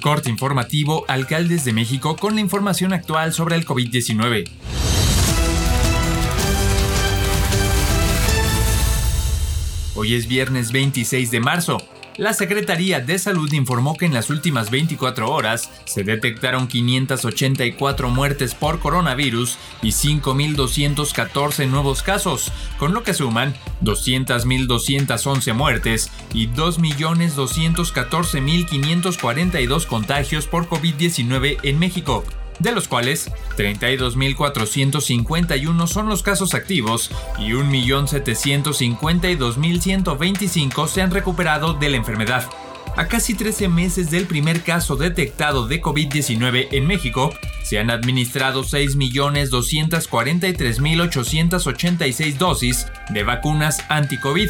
Corte informativo, alcaldes de México con la información actual sobre el COVID-19. Hoy es viernes 26 de marzo. La Secretaría de Salud informó que en las últimas 24 horas se detectaron 584 muertes por coronavirus y 5.214 nuevos casos, con lo que suman 200.211 muertes y 2.214.542 contagios por COVID-19 en México de los cuales 32.451 son los casos activos y 1.752.125 se han recuperado de la enfermedad. A casi 13 meses del primer caso detectado de COVID-19 en México, se han administrado 6.243.886 dosis de vacunas anti-COVID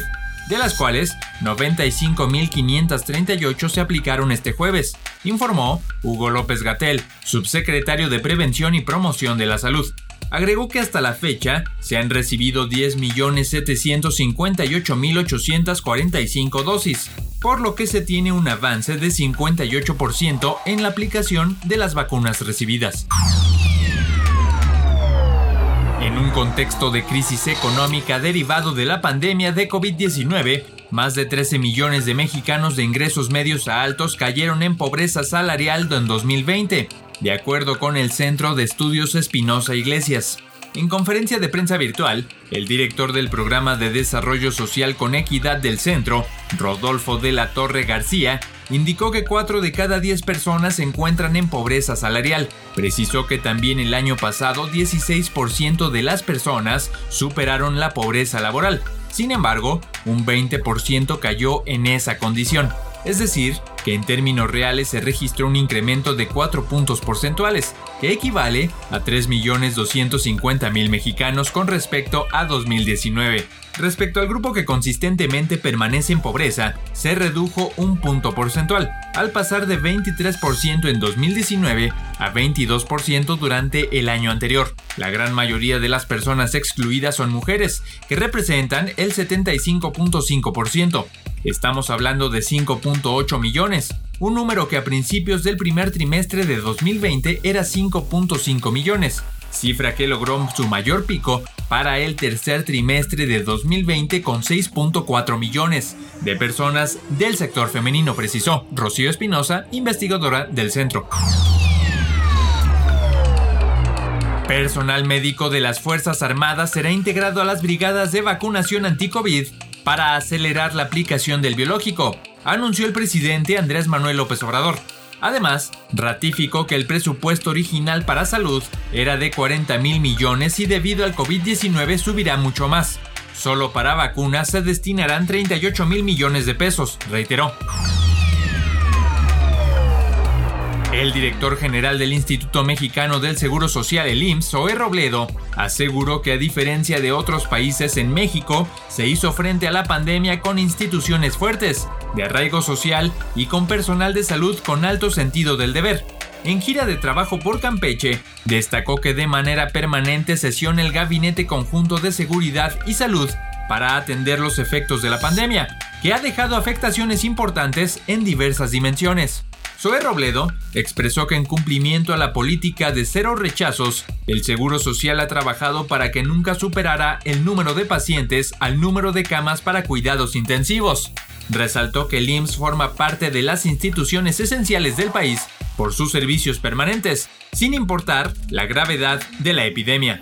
de las cuales 95.538 se aplicaron este jueves, informó Hugo López Gatel, subsecretario de Prevención y Promoción de la Salud. Agregó que hasta la fecha se han recibido 10.758.845 dosis, por lo que se tiene un avance de 58% en la aplicación de las vacunas recibidas. En un contexto de crisis económica derivado de la pandemia de COVID-19, más de 13 millones de mexicanos de ingresos medios a altos cayeron en pobreza salarial en 2020, de acuerdo con el Centro de Estudios Espinosa Iglesias. En conferencia de prensa virtual, el director del programa de desarrollo social con equidad del centro, Rodolfo de la Torre García, indicó que 4 de cada 10 personas se encuentran en pobreza salarial. Precisó que también el año pasado 16% de las personas superaron la pobreza laboral. Sin embargo, un 20% cayó en esa condición. Es decir, que en términos reales se registró un incremento de 4 puntos porcentuales, que equivale a 3.250.000 mexicanos con respecto a 2019. Respecto al grupo que consistentemente permanece en pobreza, se redujo un punto porcentual, al pasar de 23% en 2019 a 22% durante el año anterior. La gran mayoría de las personas excluidas son mujeres, que representan el 75.5%. Estamos hablando de 5.8 millones, un número que a principios del primer trimestre de 2020 era 5.5 millones, cifra que logró su mayor pico para el tercer trimestre de 2020 con 6.4 millones de personas del sector femenino, precisó Rocío Espinosa, investigadora del centro. Personal médico de las Fuerzas Armadas será integrado a las brigadas de vacunación anti-COVID para acelerar la aplicación del biológico, anunció el presidente Andrés Manuel López Obrador. Además, ratificó que el presupuesto original para salud era de 40 mil millones y debido al COVID-19 subirá mucho más. Solo para vacunas se destinarán 38 mil millones de pesos, reiteró. El director general del Instituto Mexicano del Seguro Social, el IMSS, Zoe Robledo, aseguró que a diferencia de otros países en México, se hizo frente a la pandemia con instituciones fuertes, de arraigo social y con personal de salud con alto sentido del deber. En gira de trabajo por Campeche, destacó que de manera permanente sesiona el Gabinete Conjunto de Seguridad y Salud para atender los efectos de la pandemia, que ha dejado afectaciones importantes en diversas dimensiones. Zoe Robledo expresó que en cumplimiento a la política de cero rechazos, el Seguro Social ha trabajado para que nunca superara el número de pacientes al número de camas para cuidados intensivos. Resaltó que el IMSS forma parte de las instituciones esenciales del país por sus servicios permanentes, sin importar la gravedad de la epidemia.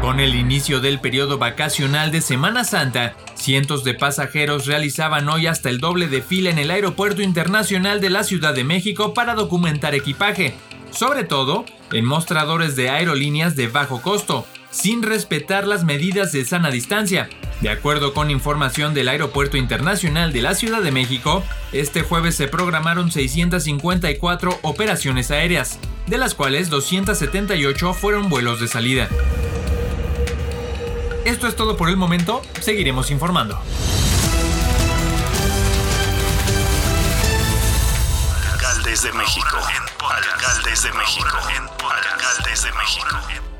Con el inicio del periodo vacacional de Semana Santa, cientos de pasajeros realizaban hoy hasta el doble de fila en el Aeropuerto Internacional de la Ciudad de México para documentar equipaje, sobre todo en mostradores de aerolíneas de bajo costo, sin respetar las medidas de sana distancia. De acuerdo con información del Aeropuerto Internacional de la Ciudad de México, este jueves se programaron 654 operaciones aéreas, de las cuales 278 fueron vuelos de salida. Esto es todo por el momento, seguiremos informando. Alcaldes de México. Alcaldes de México. Alcaldes de México.